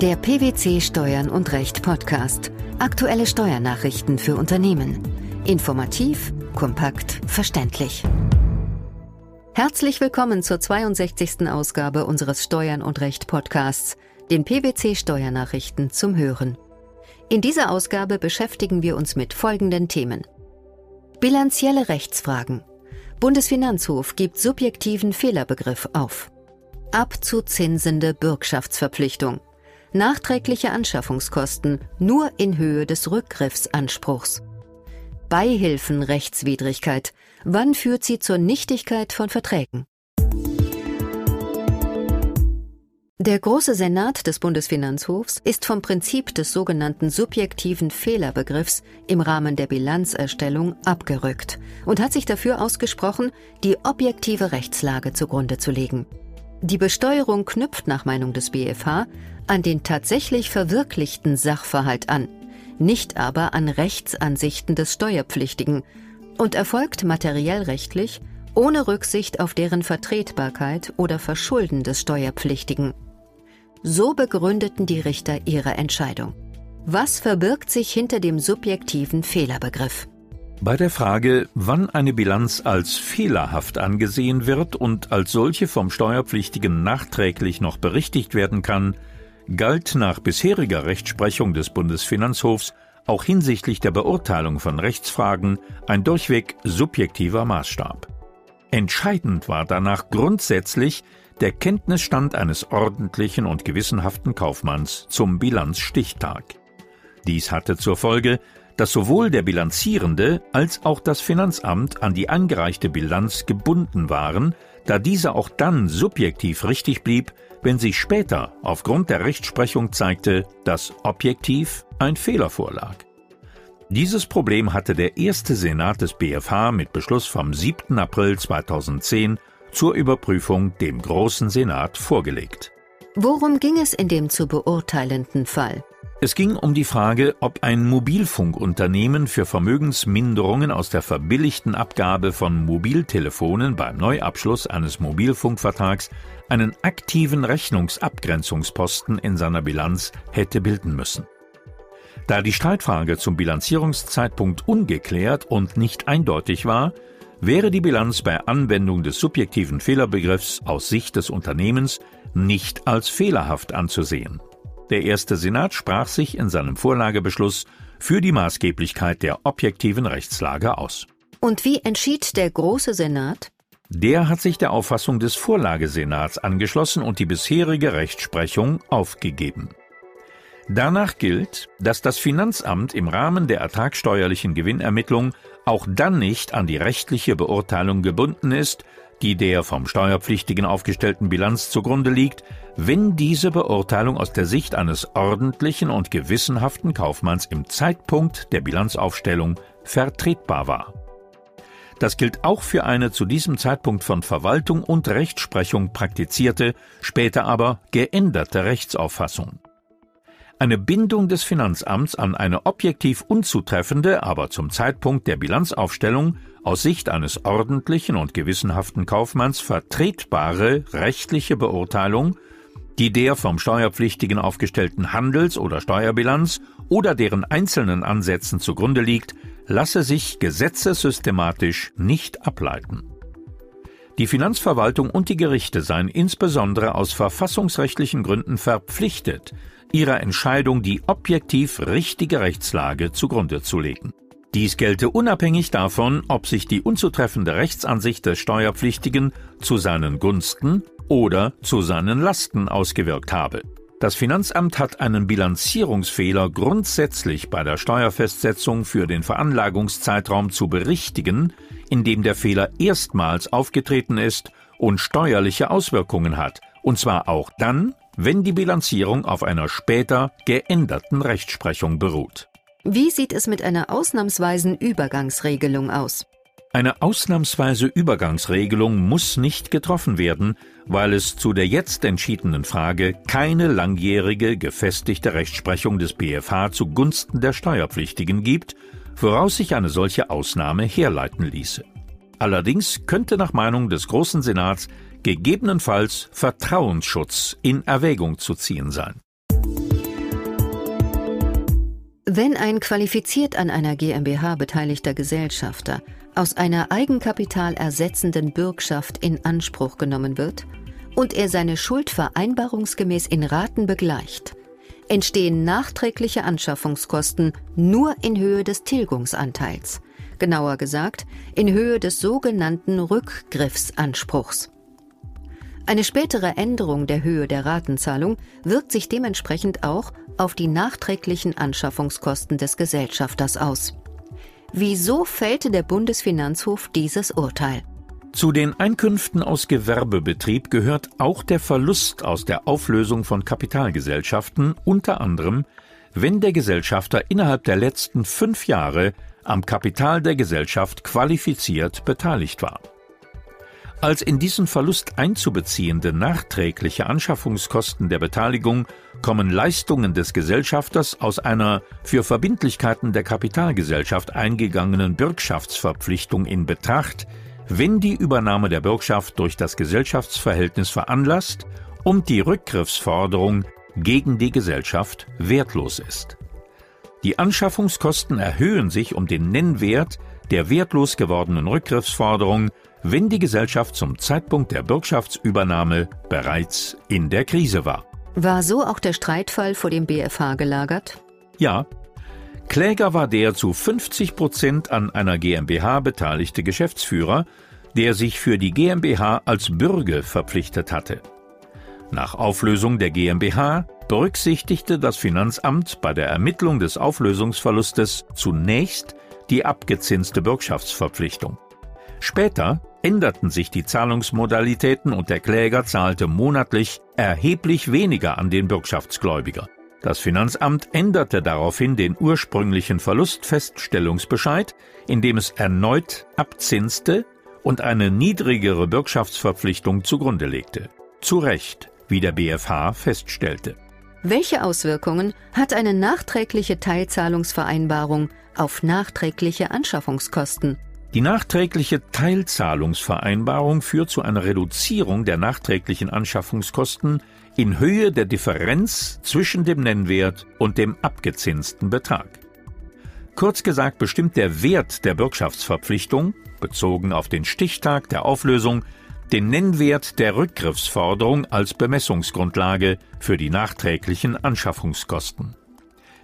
Der PwC Steuern und Recht Podcast. Aktuelle Steuernachrichten für Unternehmen. Informativ, kompakt, verständlich. Herzlich willkommen zur 62. Ausgabe unseres Steuern und Recht Podcasts, den PwC Steuernachrichten zum Hören. In dieser Ausgabe beschäftigen wir uns mit folgenden Themen. Bilanzielle Rechtsfragen. Bundesfinanzhof gibt subjektiven Fehlerbegriff auf. Abzuzinsende Bürgschaftsverpflichtung. Nachträgliche Anschaffungskosten nur in Höhe des Rückgriffsanspruchs. Beihilfenrechtswidrigkeit. Wann führt sie zur Nichtigkeit von Verträgen? Der Große Senat des Bundesfinanzhofs ist vom Prinzip des sogenannten subjektiven Fehlerbegriffs im Rahmen der Bilanzerstellung abgerückt und hat sich dafür ausgesprochen, die objektive Rechtslage zugrunde zu legen. Die Besteuerung knüpft nach Meinung des BfH an den tatsächlich verwirklichten Sachverhalt an, nicht aber an Rechtsansichten des Steuerpflichtigen und erfolgt materiell rechtlich ohne Rücksicht auf deren Vertretbarkeit oder Verschulden des Steuerpflichtigen. So begründeten die Richter ihre Entscheidung. Was verbirgt sich hinter dem subjektiven Fehlerbegriff? Bei der Frage, wann eine Bilanz als fehlerhaft angesehen wird und als solche vom Steuerpflichtigen nachträglich noch berichtigt werden kann, galt nach bisheriger Rechtsprechung des Bundesfinanzhofs auch hinsichtlich der Beurteilung von Rechtsfragen ein durchweg subjektiver Maßstab. Entscheidend war danach grundsätzlich der Kenntnisstand eines ordentlichen und gewissenhaften Kaufmanns zum Bilanzstichtag. Dies hatte zur Folge, dass sowohl der Bilanzierende als auch das Finanzamt an die angereichte Bilanz gebunden waren, da diese auch dann subjektiv richtig blieb, wenn sich später aufgrund der Rechtsprechung zeigte, dass objektiv ein Fehler vorlag. Dieses Problem hatte der erste Senat des BFH mit Beschluss vom 7. April 2010 zur Überprüfung dem Großen Senat vorgelegt. Worum ging es in dem zu beurteilenden Fall? Es ging um die Frage, ob ein Mobilfunkunternehmen für Vermögensminderungen aus der verbilligten Abgabe von Mobiltelefonen beim Neuabschluss eines Mobilfunkvertrags einen aktiven Rechnungsabgrenzungsposten in seiner Bilanz hätte bilden müssen. Da die Streitfrage zum Bilanzierungszeitpunkt ungeklärt und nicht eindeutig war, wäre die Bilanz bei Anwendung des subjektiven Fehlerbegriffs aus Sicht des Unternehmens nicht als fehlerhaft anzusehen. Der erste Senat sprach sich in seinem Vorlagebeschluss für die Maßgeblichkeit der objektiven Rechtslage aus. Und wie entschied der Große Senat? Der hat sich der Auffassung des Vorlagesenats angeschlossen und die bisherige Rechtsprechung aufgegeben. Danach gilt, dass das Finanzamt im Rahmen der ertragsteuerlichen Gewinnermittlung auch dann nicht an die rechtliche Beurteilung gebunden ist, die der vom Steuerpflichtigen aufgestellten Bilanz zugrunde liegt, wenn diese Beurteilung aus der Sicht eines ordentlichen und gewissenhaften Kaufmanns im Zeitpunkt der Bilanzaufstellung vertretbar war. Das gilt auch für eine zu diesem Zeitpunkt von Verwaltung und Rechtsprechung praktizierte, später aber geänderte Rechtsauffassung. Eine Bindung des Finanzamts an eine objektiv unzutreffende, aber zum Zeitpunkt der Bilanzaufstellung aus Sicht eines ordentlichen und gewissenhaften Kaufmanns vertretbare rechtliche Beurteilung, die der vom Steuerpflichtigen aufgestellten Handels- oder Steuerbilanz oder deren einzelnen Ansätzen zugrunde liegt, lasse sich gesetzessystematisch nicht ableiten. Die Finanzverwaltung und die Gerichte seien insbesondere aus verfassungsrechtlichen Gründen verpflichtet, ihrer Entscheidung die objektiv richtige Rechtslage zugrunde zu legen. Dies gelte unabhängig davon, ob sich die unzutreffende Rechtsansicht des Steuerpflichtigen zu seinen Gunsten oder zu seinen Lasten ausgewirkt habe. Das Finanzamt hat einen Bilanzierungsfehler grundsätzlich bei der Steuerfestsetzung für den Veranlagungszeitraum zu berichtigen, indem der Fehler erstmals aufgetreten ist und steuerliche Auswirkungen hat, und zwar auch dann, wenn die Bilanzierung auf einer später geänderten Rechtsprechung beruht. Wie sieht es mit einer ausnahmsweisen Übergangsregelung aus? Eine ausnahmsweise Übergangsregelung muss nicht getroffen werden, weil es zu der jetzt entschiedenen Frage keine langjährige gefestigte Rechtsprechung des BFH zugunsten der Steuerpflichtigen gibt, woraus sich eine solche Ausnahme herleiten ließe. Allerdings könnte nach Meinung des Großen Senats gegebenenfalls Vertrauensschutz in Erwägung zu ziehen sein. Wenn ein qualifiziert an einer GmbH beteiligter Gesellschafter aus einer Eigenkapital ersetzenden Bürgschaft in Anspruch genommen wird und er seine Schuld vereinbarungsgemäß in Raten begleicht, entstehen nachträgliche Anschaffungskosten nur in Höhe des Tilgungsanteils, genauer gesagt in Höhe des sogenannten Rückgriffsanspruchs. Eine spätere Änderung der Höhe der Ratenzahlung wirkt sich dementsprechend auch auf die nachträglichen Anschaffungskosten des Gesellschafters aus. Wieso fällte der Bundesfinanzhof dieses Urteil? Zu den Einkünften aus Gewerbebetrieb gehört auch der Verlust aus der Auflösung von Kapitalgesellschaften, unter anderem, wenn der Gesellschafter innerhalb der letzten fünf Jahre am Kapital der Gesellschaft qualifiziert beteiligt war. Als in diesen Verlust einzubeziehende nachträgliche Anschaffungskosten der Beteiligung kommen Leistungen des Gesellschafters aus einer für Verbindlichkeiten der Kapitalgesellschaft eingegangenen Bürgschaftsverpflichtung in Betracht, wenn die Übernahme der Bürgschaft durch das Gesellschaftsverhältnis veranlasst und die Rückgriffsforderung gegen die Gesellschaft wertlos ist. Die Anschaffungskosten erhöhen sich um den Nennwert der wertlos gewordenen Rückgriffsforderung wenn die Gesellschaft zum Zeitpunkt der Bürgschaftsübernahme bereits in der Krise war. War so auch der Streitfall vor dem BFH gelagert? Ja. Kläger war der zu 50 Prozent an einer GmbH beteiligte Geschäftsführer, der sich für die GmbH als Bürger verpflichtet hatte. Nach Auflösung der GmbH berücksichtigte das Finanzamt bei der Ermittlung des Auflösungsverlustes zunächst die abgezinste Bürgschaftsverpflichtung. Später änderten sich die Zahlungsmodalitäten und der Kläger zahlte monatlich erheblich weniger an den Bürgschaftsgläubiger. Das Finanzamt änderte daraufhin den ursprünglichen Verlustfeststellungsbescheid, indem es erneut abzinste und eine niedrigere Bürgschaftsverpflichtung zugrunde legte. Zu Recht, wie der BfH feststellte. Welche Auswirkungen hat eine nachträgliche Teilzahlungsvereinbarung auf nachträgliche Anschaffungskosten? Die nachträgliche Teilzahlungsvereinbarung führt zu einer Reduzierung der nachträglichen Anschaffungskosten in Höhe der Differenz zwischen dem Nennwert und dem abgezinsten Betrag. Kurz gesagt bestimmt der Wert der Bürgschaftsverpflichtung, bezogen auf den Stichtag der Auflösung, den Nennwert der Rückgriffsforderung als Bemessungsgrundlage für die nachträglichen Anschaffungskosten.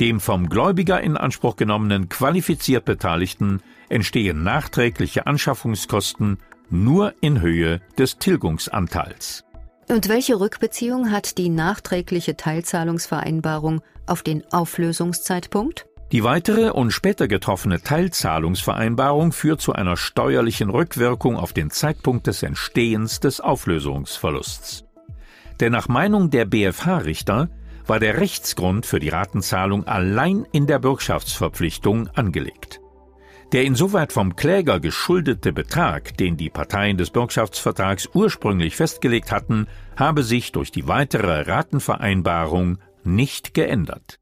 Dem vom Gläubiger in Anspruch genommenen qualifiziert Beteiligten entstehen nachträgliche Anschaffungskosten nur in Höhe des Tilgungsanteils. Und welche Rückbeziehung hat die nachträgliche Teilzahlungsvereinbarung auf den Auflösungszeitpunkt? Die weitere und später getroffene Teilzahlungsvereinbarung führt zu einer steuerlichen Rückwirkung auf den Zeitpunkt des Entstehens des Auflösungsverlusts. Denn nach Meinung der BFH-Richter war der Rechtsgrund für die Ratenzahlung allein in der Bürgschaftsverpflichtung angelegt. Der insoweit vom Kläger geschuldete Betrag, den die Parteien des Bürgschaftsvertrags ursprünglich festgelegt hatten, habe sich durch die weitere Ratenvereinbarung nicht geändert.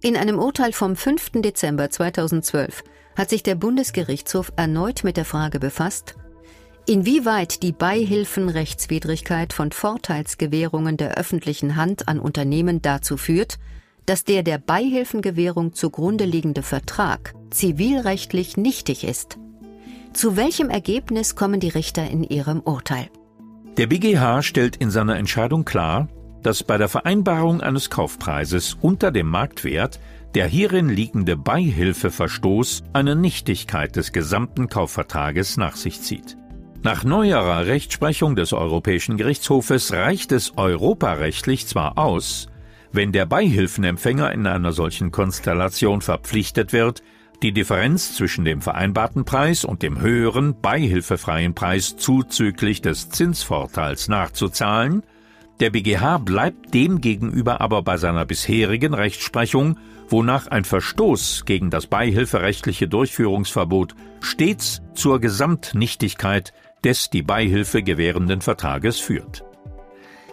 In einem Urteil vom 5. Dezember 2012 hat sich der Bundesgerichtshof erneut mit der Frage befasst, inwieweit die Beihilfenrechtswidrigkeit von Vorteilsgewährungen der öffentlichen Hand an Unternehmen dazu führt, dass der der Beihilfengewährung zugrunde liegende Vertrag zivilrechtlich nichtig ist. Zu welchem Ergebnis kommen die Richter in ihrem Urteil? Der BGH stellt in seiner Entscheidung klar, dass bei der Vereinbarung eines Kaufpreises unter dem Marktwert der hierin liegende Beihilfeverstoß eine Nichtigkeit des gesamten Kaufvertrages nach sich zieht. Nach neuerer Rechtsprechung des Europäischen Gerichtshofes reicht es europarechtlich zwar aus, wenn der Beihilfenempfänger in einer solchen Konstellation verpflichtet wird, die Differenz zwischen dem vereinbarten Preis und dem höheren beihilfefreien Preis zuzüglich des Zinsvorteils nachzuzahlen, der BGH bleibt demgegenüber aber bei seiner bisherigen Rechtsprechung, wonach ein Verstoß gegen das beihilferechtliche Durchführungsverbot stets zur Gesamtnichtigkeit des die Beihilfe gewährenden Vertrages führt.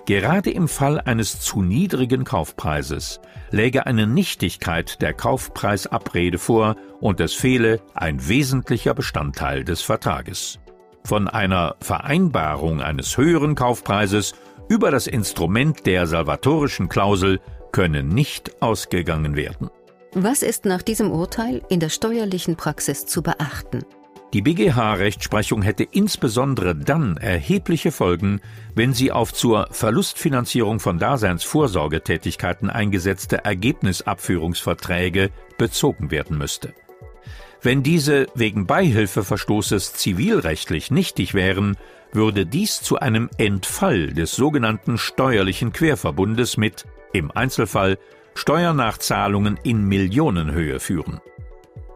Gerade im Fall eines zu niedrigen Kaufpreises läge eine Nichtigkeit der Kaufpreisabrede vor und es fehle ein wesentlicher Bestandteil des Vertrages. Von einer Vereinbarung eines höheren Kaufpreises über das Instrument der salvatorischen Klausel könne nicht ausgegangen werden. Was ist nach diesem Urteil in der steuerlichen Praxis zu beachten? Die BGH-Rechtsprechung hätte insbesondere dann erhebliche Folgen, wenn sie auf zur Verlustfinanzierung von Daseinsvorsorgetätigkeiten eingesetzte Ergebnisabführungsverträge bezogen werden müsste. Wenn diese wegen Beihilfeverstoßes zivilrechtlich nichtig wären, würde dies zu einem Entfall des sogenannten steuerlichen Querverbundes mit, im Einzelfall, Steuernachzahlungen in Millionenhöhe führen.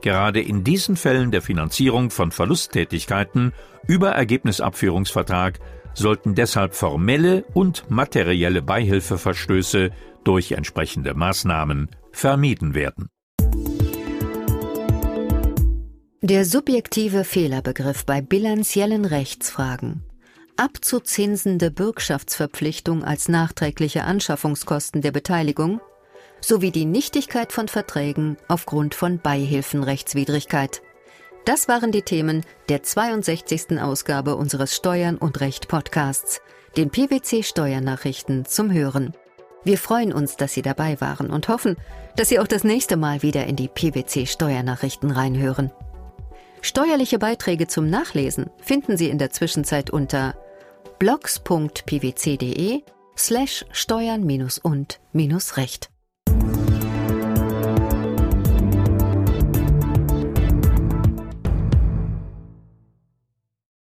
Gerade in diesen Fällen der Finanzierung von Verlusttätigkeiten über Ergebnisabführungsvertrag sollten deshalb formelle und materielle Beihilfeverstöße durch entsprechende Maßnahmen vermieden werden. Der subjektive Fehlerbegriff bei bilanziellen Rechtsfragen. Abzuzinsende Bürgschaftsverpflichtung als nachträgliche Anschaffungskosten der Beteiligung sowie die Nichtigkeit von Verträgen aufgrund von Beihilfenrechtswidrigkeit. Das waren die Themen der 62. Ausgabe unseres Steuern und Recht Podcasts, den PwC Steuernachrichten zum Hören. Wir freuen uns, dass Sie dabei waren und hoffen, dass Sie auch das nächste Mal wieder in die PwC Steuernachrichten reinhören. Steuerliche Beiträge zum Nachlesen finden Sie in der Zwischenzeit unter blogs.pwc.de slash steuern und recht.